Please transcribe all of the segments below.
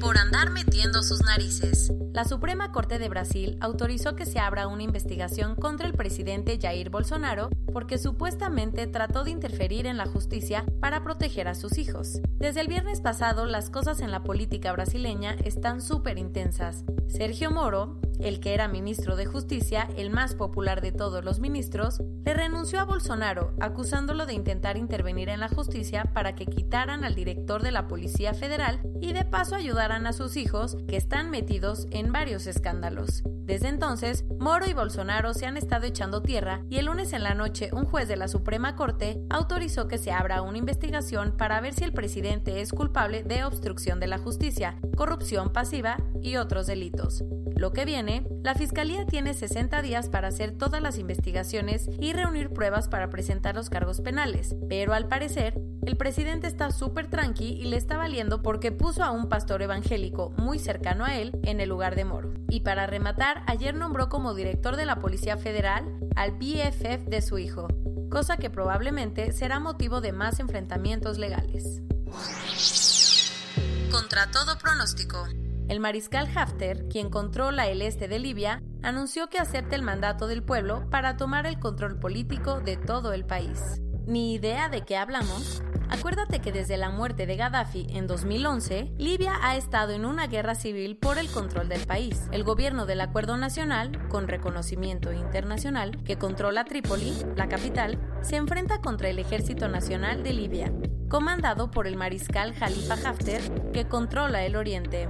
Por andar metiendo sus narices. La Suprema Corte de Brasil autorizó que se abra una investigación contra el presidente Jair Bolsonaro porque supuestamente trató de interferir en la justicia para proteger a sus hijos. Desde el viernes pasado, las cosas en la política brasileña están súper intensas. Sergio Moro, el que era ministro de Justicia, el más popular de todos los ministros, le renunció a Bolsonaro, acusándolo de intentar intervenir en la justicia para que quitaran al director de la Policía Federal y de paso ayudaran a sus hijos, que están metidos en varios escándalos. Desde entonces, Moro y Bolsonaro se han estado echando tierra y el lunes en la noche un juez de la Suprema Corte autorizó que se abra una investigación para ver si el presidente es culpable de obstrucción de la justicia, corrupción pasiva y otros delitos. Lo que viene, la Fiscalía tiene 60 días para hacer todas las investigaciones y reunir pruebas para presentar los cargos penales, pero al parecer, el presidente está súper tranqui y le está valiendo porque puso a un pastor evangélico muy cercano a él en el lugar de Moro. Y para rematar, ayer nombró como director de la Policía Federal al BFF de su hijo, cosa que probablemente será motivo de más enfrentamientos legales. Contra todo pronóstico. El mariscal Hafter, quien controla el este de Libia, anunció que acepta el mandato del pueblo para tomar el control político de todo el país. ¿Ni idea de qué hablamos? Acuérdate que desde la muerte de Gaddafi en 2011, Libia ha estado en una guerra civil por el control del país. El gobierno del Acuerdo Nacional, con reconocimiento internacional, que controla Trípoli, la capital, se enfrenta contra el Ejército Nacional de Libia, comandado por el mariscal Khalifa Haftar, que controla el oriente.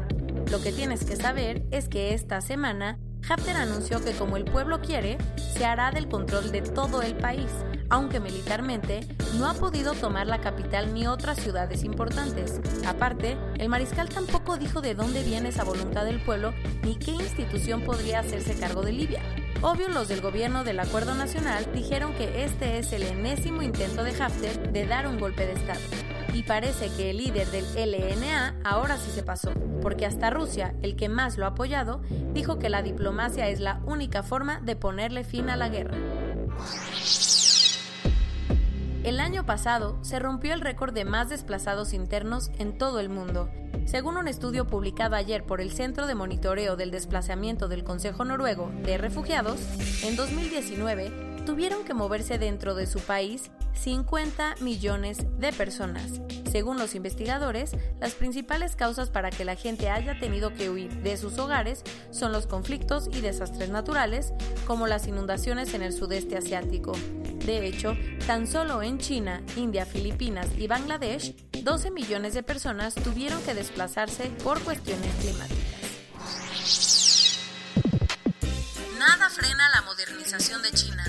Lo que tienes que saber es que esta semana Haftar anunció que como el pueblo quiere, se hará del control de todo el país, aunque militarmente no ha podido tomar la capital ni otras ciudades importantes. Aparte, el mariscal tampoco dijo de dónde viene esa voluntad del pueblo ni qué institución podría hacerse cargo de Libia. Obvio, los del gobierno del Acuerdo Nacional dijeron que este es el enésimo intento de Haftar de dar un golpe de Estado. Y parece que el líder del LNA ahora sí se pasó, porque hasta Rusia, el que más lo ha apoyado, dijo que la diplomacia es la única forma de ponerle fin a la guerra. El año pasado se rompió el récord de más desplazados internos en todo el mundo. Según un estudio publicado ayer por el Centro de Monitoreo del Desplazamiento del Consejo Noruego de Refugiados, en 2019 tuvieron que moverse dentro de su país 50 millones de personas. Según los investigadores, las principales causas para que la gente haya tenido que huir de sus hogares son los conflictos y desastres naturales, como las inundaciones en el sudeste asiático. De hecho, tan solo en China, India, Filipinas y Bangladesh, 12 millones de personas tuvieron que desplazarse por cuestiones climáticas. Nada frena la modernización de China.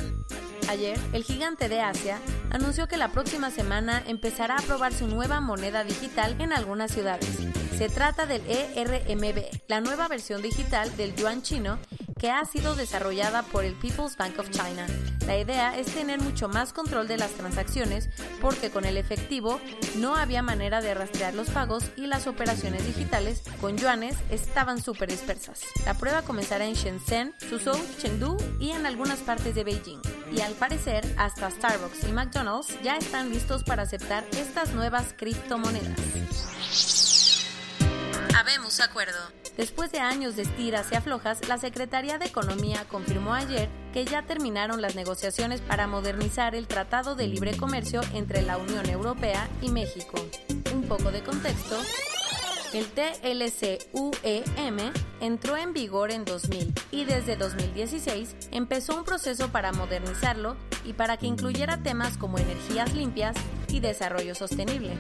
Ayer, el gigante de Asia anunció que la próxima semana empezará a probar su nueva moneda digital en algunas ciudades. Se trata del ERMB, la nueva versión digital del yuan chino que ha sido desarrollada por el People's Bank of China. La idea es tener mucho más control de las transacciones porque con el efectivo no había manera de rastrear los pagos y las operaciones digitales con yuanes estaban súper dispersas. La prueba comenzará en Shenzhen, Suzhou, Chengdu y en algunas partes de Beijing. Y al parecer, hasta Starbucks y McDonald's ya están listos para aceptar estas nuevas criptomonedas. Habemos acuerdo. Después de años de estiras y aflojas, la Secretaría de Economía confirmó ayer que ya terminaron las negociaciones para modernizar el Tratado de Libre Comercio entre la Unión Europea y México. Un poco de contexto. El TLC-UEM entró en vigor en 2000 y desde 2016 empezó un proceso para modernizarlo y para que incluyera temas como energías limpias y desarrollo sostenible.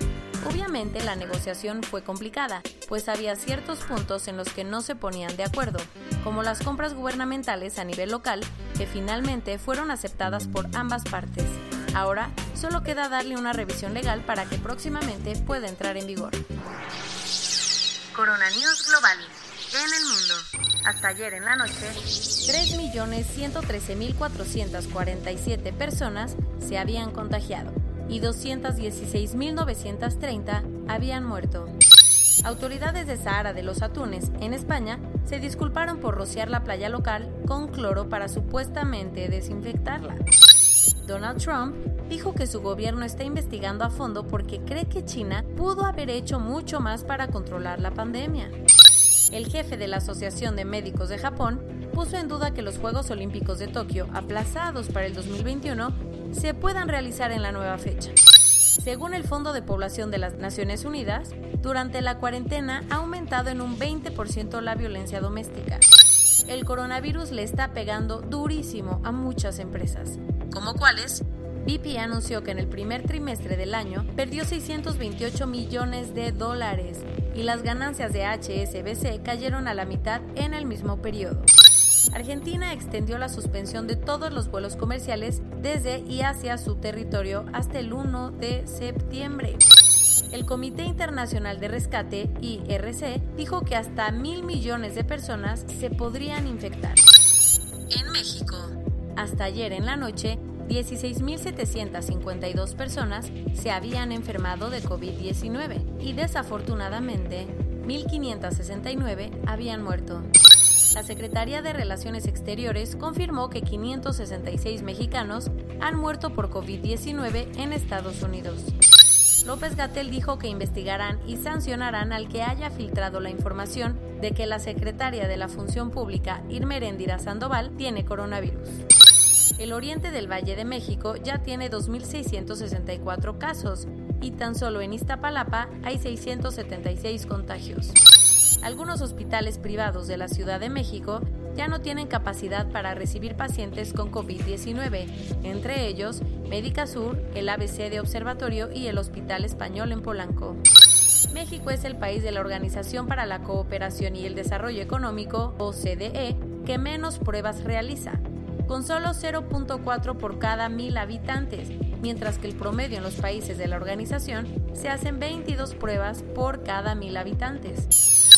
Obviamente la negociación fue complicada, pues había ciertos puntos en los que no se ponían de acuerdo, como las compras gubernamentales a nivel local, que finalmente fueron aceptadas por ambas partes. Ahora solo queda darle una revisión legal para que próximamente pueda entrar en vigor. Corona News Global en el mundo. Hasta ayer en la noche, 3.113.447 personas se habían contagiado y 216.930 habían muerto. Autoridades de Sahara de los Atunes, en España, se disculparon por rociar la playa local con cloro para supuestamente desinfectarla. Donald Trump dijo que su gobierno está investigando a fondo porque cree que China pudo haber hecho mucho más para controlar la pandemia. El jefe de la Asociación de Médicos de Japón puso en duda que los Juegos Olímpicos de Tokio, aplazados para el 2021, se puedan realizar en la nueva fecha. Según el Fondo de Población de las Naciones Unidas, durante la cuarentena ha aumentado en un 20% la violencia doméstica. El coronavirus le está pegando durísimo a muchas empresas, como cuáles BP anunció que en el primer trimestre del año perdió 628 millones de dólares y las ganancias de HSBC cayeron a la mitad en el mismo periodo. Argentina extendió la suspensión de todos los vuelos comerciales desde y hacia su territorio hasta el 1 de septiembre. El Comité Internacional de Rescate, IRC, dijo que hasta mil millones de personas se podrían infectar. En México, hasta ayer en la noche, 16.752 personas se habían enfermado de COVID-19 y desafortunadamente 1.569 habían muerto. La Secretaría de Relaciones Exteriores confirmó que 566 mexicanos han muerto por COVID-19 en Estados Unidos. López Gatel dijo que investigarán y sancionarán al que haya filtrado la información de que la secretaria de la Función Pública, Irmerendira Sandoval, tiene coronavirus el oriente del Valle de México ya tiene 2.664 casos y tan solo en Iztapalapa hay 676 contagios. Algunos hospitales privados de la Ciudad de México ya no tienen capacidad para recibir pacientes con COVID-19, entre ellos Médica Sur, el ABC de Observatorio y el Hospital Español en Polanco. México es el país de la Organización para la Cooperación y el Desarrollo Económico, OCDE, que menos pruebas realiza con solo 0.4 por cada mil habitantes, mientras que el promedio en los países de la organización se hacen 22 pruebas por cada mil habitantes.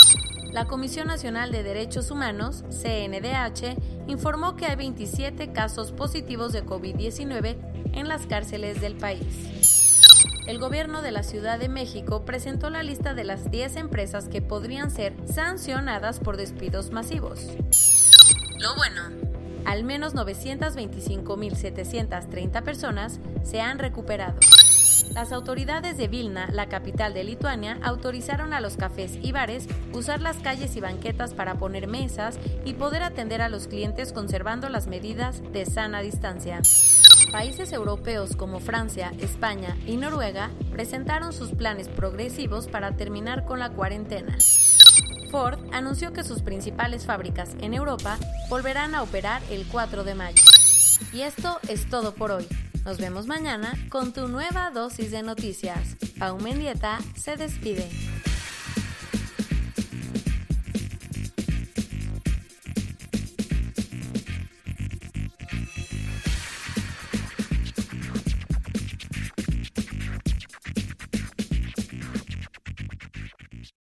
La Comisión Nacional de Derechos Humanos, CNDH, informó que hay 27 casos positivos de COVID-19 en las cárceles del país. El gobierno de la Ciudad de México presentó la lista de las 10 empresas que podrían ser sancionadas por despidos masivos. Lo bueno, al menos 925.730 personas se han recuperado. Las autoridades de Vilna, la capital de Lituania, autorizaron a los cafés y bares usar las calles y banquetas para poner mesas y poder atender a los clientes conservando las medidas de sana distancia. Países europeos como Francia, España y Noruega presentaron sus planes progresivos para terminar con la cuarentena. Ford anunció que sus principales fábricas en Europa volverán a operar el 4 de mayo. Y esto es todo por hoy. Nos vemos mañana con tu nueva dosis de noticias. Pau Mendieta se despide.